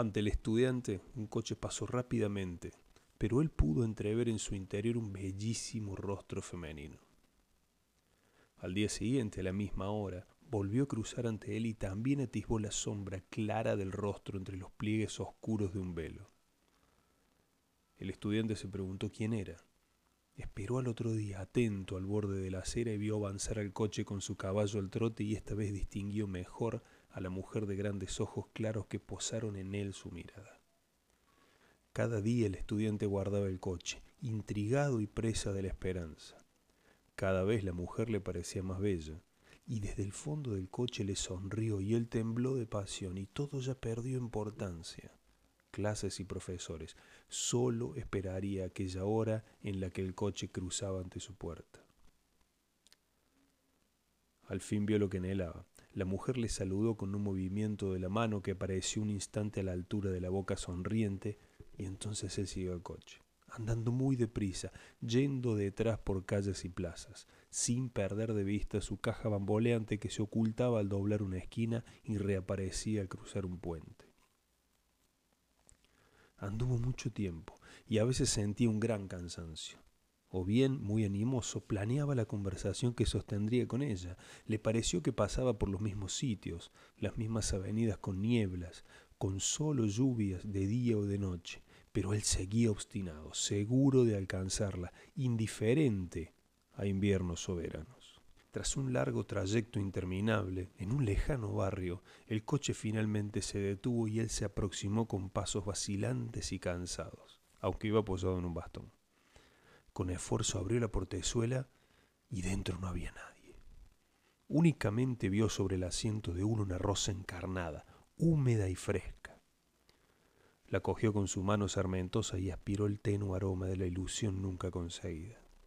Ante el estudiante, un coche pasó rápidamente, pero él pudo entrever en su interior un bellísimo rostro femenino. Al día siguiente, a la misma hora, volvió a cruzar ante él y también atisbó la sombra clara del rostro entre los pliegues oscuros de un velo. El estudiante se preguntó quién era. Esperó al otro día atento al borde de la acera y vio avanzar al coche con su caballo al trote y esta vez distinguió mejor a la mujer de grandes ojos claros que posaron en él su mirada. Cada día el estudiante guardaba el coche, intrigado y presa de la esperanza. Cada vez la mujer le parecía más bella, y desde el fondo del coche le sonrió y él tembló de pasión y todo ya perdió importancia. Clases y profesores, solo esperaría aquella hora en la que el coche cruzaba ante su puerta. Al fin vio lo que anhelaba. La mujer le saludó con un movimiento de la mano que apareció un instante a la altura de la boca sonriente y entonces él siguió al coche, andando muy deprisa, yendo detrás por calles y plazas, sin perder de vista su caja bamboleante que se ocultaba al doblar una esquina y reaparecía al cruzar un puente. Anduvo mucho tiempo y a veces sentía un gran cansancio o bien, muy animoso, planeaba la conversación que sostendría con ella. Le pareció que pasaba por los mismos sitios, las mismas avenidas con nieblas, con solo lluvias de día o de noche, pero él seguía obstinado, seguro de alcanzarla, indiferente a inviernos soberanos. Tras un largo trayecto interminable, en un lejano barrio, el coche finalmente se detuvo y él se aproximó con pasos vacilantes y cansados, aunque iba apoyado en un bastón. Con esfuerzo abrió la portezuela y dentro no había nadie. Únicamente vio sobre el asiento de uno una rosa encarnada, húmeda y fresca. La cogió con su mano sarmentosa y aspiró el tenue aroma de la ilusión nunca conseguida.